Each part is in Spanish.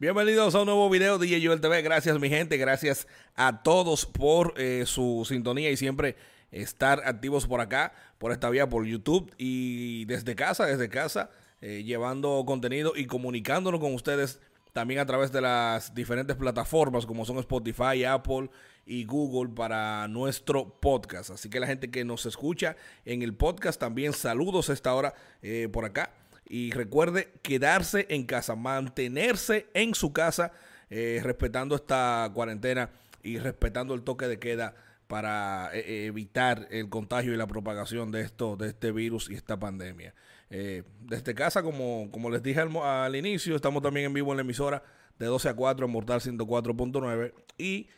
Bienvenidos a un nuevo video de Joel TV. Gracias mi gente, gracias a todos por eh, su sintonía y siempre estar activos por acá, por esta vía, por YouTube y desde casa, desde casa, eh, llevando contenido y comunicándonos con ustedes también a través de las diferentes plataformas como son Spotify, Apple y Google para nuestro podcast. Así que la gente que nos escucha en el podcast también saludos a esta hora eh, por acá. Y recuerde quedarse en casa, mantenerse en su casa, eh, respetando esta cuarentena y respetando el toque de queda para eh, evitar el contagio y la propagación de esto, de este virus y esta pandemia. desde casa, como, como les dije al, al, inicio, estamos también en vivo en la emisora de 12 a 4 en Mortal 104.9 y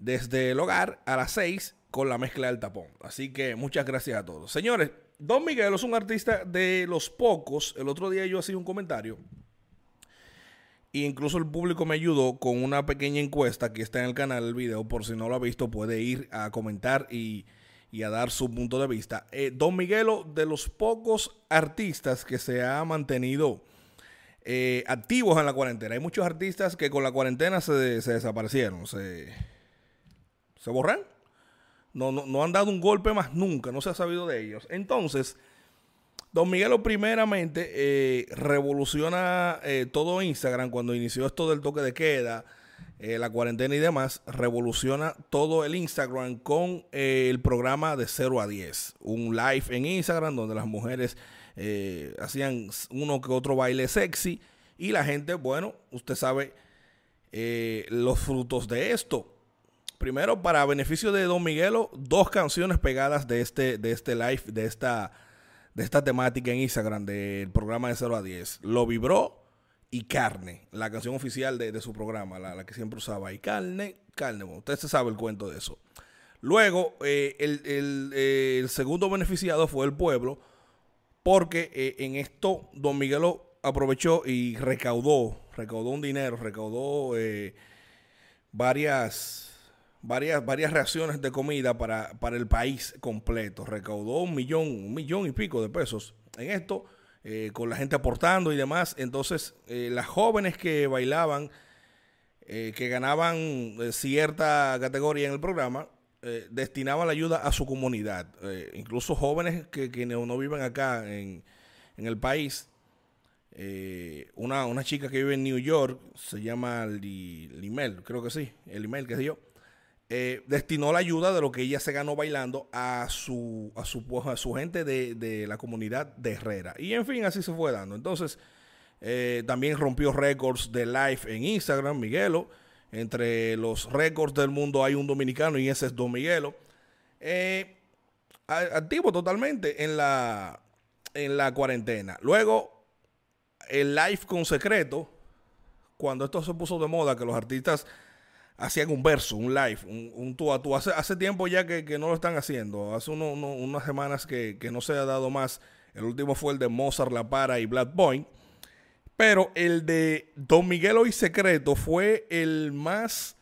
desde el hogar a las 6 con la mezcla del tapón. Así que muchas gracias a todos. Señores, Don Miguel es un artista de los pocos. El otro día yo hacía un comentario. E incluso el público me ayudó con una pequeña encuesta que está en el canal del video. Por si no lo ha visto, puede ir a comentar y, a dar su punto de vista. Eh, Don Miguelo, de los pocos artistas que se ha mantenido eh, activos en la cuarentena. Hay muchos artistas que con la cuarentena se, desaparecieron, se, se borran. No, no, han dado un golpe más nunca, no se ha sabido de ellos. Entonces, Don Miguelo primeramente eh, revoluciona eh, todo Instagram cuando inició esto del toque de queda, eh, la cuarentena y demás, revoluciona todo el Instagram con el programa de 0 a 10. Un live en Instagram donde las mujeres hacían uno que otro baile sexy y la gente, bueno, usted sabe los frutos de esto primero, para beneficio de Don Miguelo, dos canciones pegadas de este, de este live, de esta, de esta temática en Instagram del programa de 0 a 10. Lo vibró y carne, la canción oficial de, su programa, la, que siempre usaba. Y carne, carne, usted se sabe el cuento de eso. Luego, eh, el, segundo beneficiado fue el pueblo, porque eh, en esto Don Miguelo aprovechó y recaudó, recaudó un dinero, recaudó eh, varias varias, varias reacciones de comida para, el país completo. Recaudó un millón, un millón y pico de pesos en esto, eh, con la gente aportando y demás. Entonces, eh, las jóvenes que bailaban, eh, que ganaban cierta categoría en el programa, destinaban la ayuda a su comunidad. incluso jóvenes que, que no, viven acá en, en el país. una, una chica que vive en New York, se llama Limel, creo que sí, el email que sé yo eh, destinó la ayuda de lo que ella se ganó bailando a su, a su, a su gente de, la comunidad de Herrera. Y en fin, así se fue dando. Entonces, eh, también rompió récords de live en Instagram, Miguelo. Entre los récords del mundo hay un dominicano y ese es Don Miguelo. Eh, activo totalmente en la, en la cuarentena. Luego, el live con secreto, cuando esto se puso de moda, que los artistas hacían un verso, un live, un, tú a tú. Hace, hace tiempo ya que, no lo están haciendo. Hace unas semanas que, no se ha dado más. El último fue el de Mozart La Para y Black Boy. Pero el de Don Miguelo y Secreto fue el más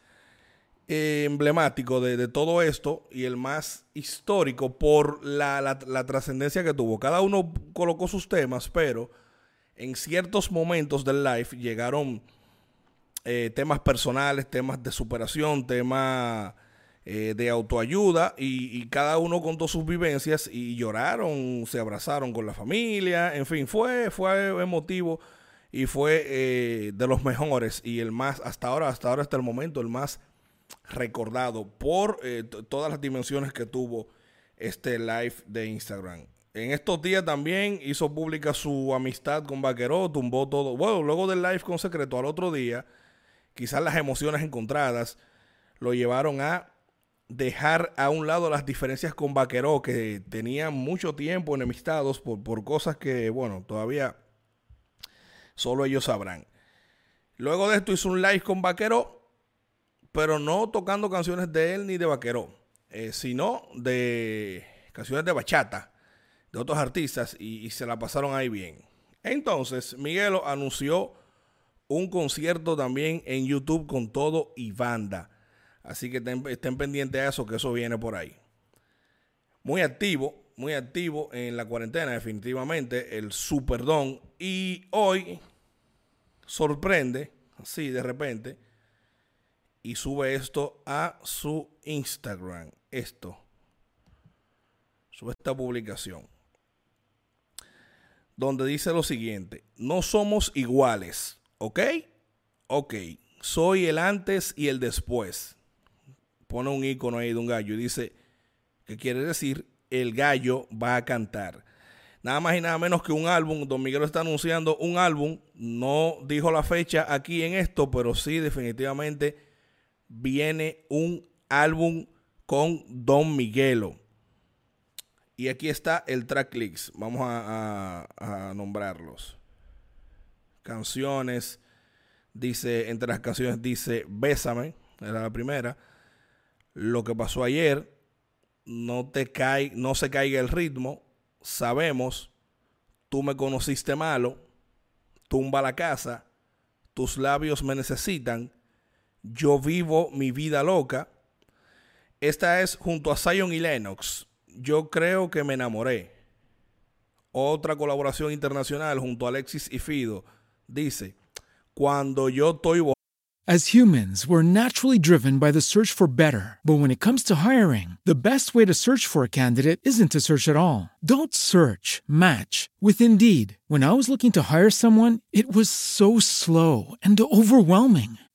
eh, emblemático de, todo esto y el más histórico por la, la trascendencia que tuvo. Cada uno colocó sus temas, pero en ciertos momentos del live llegaron eh, temas personales, temas de superación, temas eh, de autoayuda y, cada uno contó sus vivencias y lloraron, se abrazaron con la familia, en fin, fue, fue emotivo y fue eh, de los mejores y el más, hasta ahora, hasta ahora, hasta el momento, el más recordado por eh, todas las dimensiones que tuvo este live de Instagram. En estos días también hizo pública su amistad con Vaqueró, tumbó todo. Bueno, luego del live con secreto al otro día, quizás las emociones encontradas lo llevaron a dejar a un lado las diferencias con Vaqueró, que tenían mucho tiempo enemistados por, por cosas que, bueno, todavía solo ellos sabrán. Luego de esto hizo un live con Vaqueró, pero no tocando canciones de él ni de Vaqueró, eh, sino de canciones de bachata de otros artistas y, y, se la pasaron ahí bien. Entonces, Miguelo anunció un concierto también en YouTube con todo y banda. Así que estén, pendientes a eso, que eso viene por ahí. Muy activo, muy activo en la cuarentena, definitivamente, el Superdón. Y hoy sorprende, así de repente, y sube esto a su Instagram. Esto. Sube esta publicación. Donde dice lo siguiente: No somos iguales, ¿ok? Ok. Soy el antes y el después pone un icono ahí de un gallo y dice que quiere decir el gallo va a cantar. Nada más y nada menos que un álbum. Don Miguel está anunciando un álbum. No dijo la fecha aquí en esto, pero sí definitivamente viene un álbum con Don Miguelo. Y aquí está el tracklist. Vamos a, a nombrarlos. Canciones. Dice, entre las canciones dice Bésame. Era la primera lo que pasó ayer, no te cae, no se caiga el ritmo, sabemos, tú me conociste malo, tumba la casa, tus labios me necesitan, yo vivo mi vida loca. Esta es junto a Zion y Lennox. Yo creo que me enamoré. Otra colaboración internacional junto a Alexis y Fido. Dice, cuando yo estoy As humans, we're naturally driven by the search for better. But when it comes to hiring, the best way to search for a candidate isn't to search at all. Don't search, match with Indeed. When I was looking to hire someone, it was so slow and overwhelming.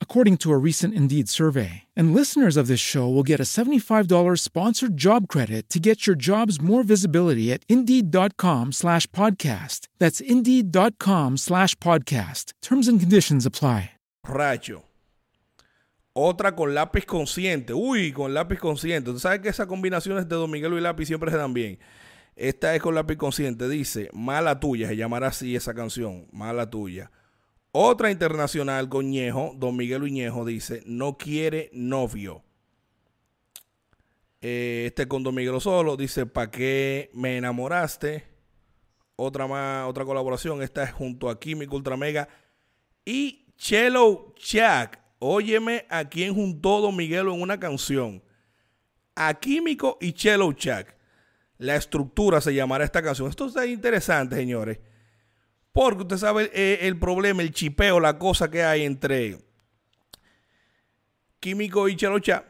according to a recent Indeed survey. And listeners of this show will get a $75 sponsored job credit to get your jobs more visibility at Indeed.com slash podcast. That's Indeed.com slash podcast. Terms and conditions apply. Racho. Otra con lápiz consciente. Uy, con lápiz consciente. Tú sabes que esas combinaciones de Don Miguel y lápiz siempre se dan bien. Esta es con lápiz consciente. Dice, mala tuya. Se llamará así esa canción. Mala tuya. Otra internacional con Ñejo. Don Miguel Uñejo dice, no quiere novio. Eh, este con Don Miguel solo. Dice, ¿para qué me enamoraste? Otra más, otra colaboración. Esta es junto a Químico Ultra Mega. Y Chelo Chuck, óyeme a quien juntó Don Miguelo en una canción. A Químico y Chelo Chuck. La estructura se llamará esta canción. Esto está interesante, señores. Porque usted sabe eh, el, problema, el chipeo, la cosa que hay entre Químico y Chelo Chuck.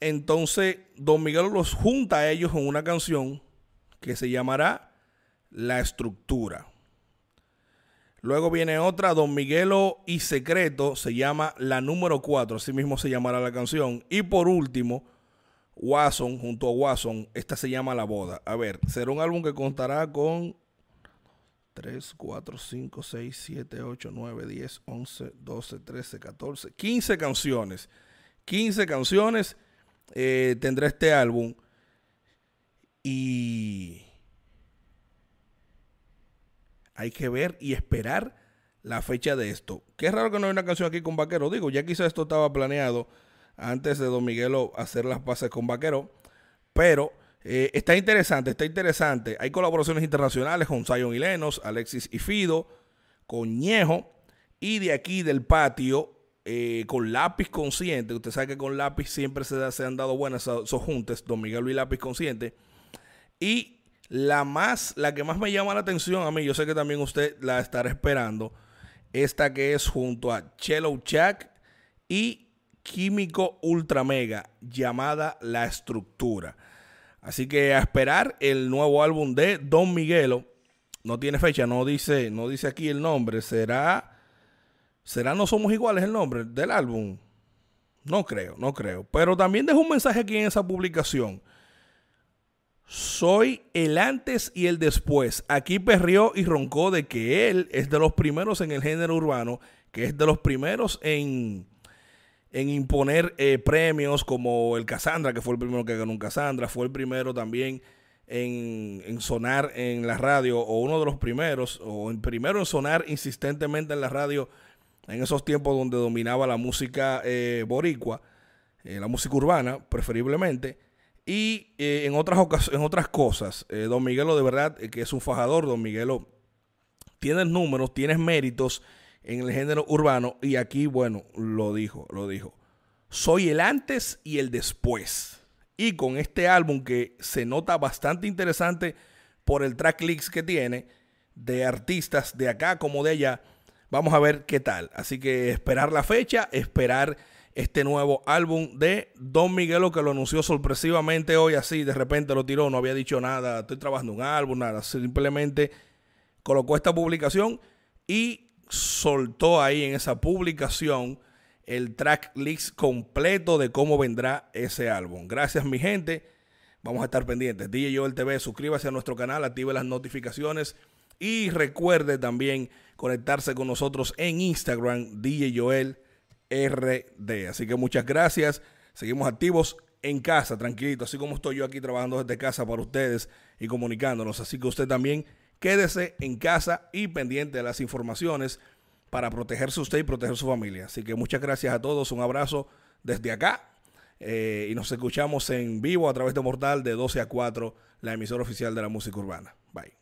Entonces, Don Miguelo los junta a ellos en una canción que se llamará La Estructura. Luego viene otra, Don Miguelo y Secreto, se llama La número 4, así mismo se llamará la canción. Y por último, Watson, junto a Watson, esta se llama La Boda. A ver, será un álbum que contará con 3, 4, 5, 6, 7, 8, 9, 10, 11, 12, 13, 14, 15 canciones. 15 canciones eh, tendrá este álbum. Y hay que ver y esperar la fecha de esto. Qué raro que no hay una canción aquí con Vaquero. Digo, ya quizás esto estaba planeado antes de Don Miguelo hacer las pases con Vaquero. Pero eh, está interesante, está interesante. Hay colaboraciones internacionales con Zion y Lenos, Alexis y Fido, con Ñejo. Y de aquí del patio, eh, con Lápiz Consciente. Usted sabe que con Lápiz siempre se, han dado buenas esos juntes, Don Miguelo y Lápiz Consciente. Y la más, la que más me llama la atención a mí, yo sé que también usted la estará esperando, esta que es junto a Chelo Chak y Químico Ultra Mega, llamada La Estructura. Así que a esperar el nuevo álbum de Don Miguelo. No tiene fecha, no dice, no dice aquí el nombre. Será, será No Somos Iguales el nombre del álbum. No creo, no creo. Pero también dejo un mensaje aquí en esa publicación. Soy el antes y el después. Aquí perrió y roncó de que él es de los primeros en el género urbano, que es de los primeros en, en imponer eh, premios como el Cassandra, que fue el primero que ganó un Cassandra, fue el primero también en, en, sonar en la radio, o uno de los primeros, o el primero en sonar insistentemente en la radio en esos tiempos donde dominaba la música eh, boricua, eh, la música urbana preferiblemente. Y en, otras en otras cosas, Don Miguelo de verdad que es un fajador, Don Miguelo tienes números, tienes méritos en el género urbano y aquí, bueno, lo dijo, lo dijo. Soy el antes y el después. Y con este álbum que se nota bastante interesante por el tracklist que tiene de artistas de acá como de allá, vamos a ver qué tal. Así que esperar la fecha, esperar este nuevo álbum de Don Miguelo que lo anunció sorpresivamente hoy así, de repente lo tiró, no había dicho nada, estoy trabajando un álbum, nada, simplemente colocó esta publicación y soltó ahí en esa publicación el track list completo de cómo vendrá ese álbum. Gracias mi gente, vamos a estar pendientes. DJ Joel TV, suscríbase a nuestro canal, active las notificaciones y recuerde también conectarse con nosotros en Instagram, DJ Joel RD. Así que muchas gracias. Seguimos activos en casa, tranquilito, así como estoy yo aquí trabajando desde casa para ustedes y comunicándonos. Así que usted también quédese en casa y pendiente de las informaciones para protegerse usted y proteger su familia. Así que muchas gracias a todos, un abrazo desde acá eh, y nos escuchamos en vivo a través de Mortal de 12 a 4, la emisora oficial de la música urbana. Bye.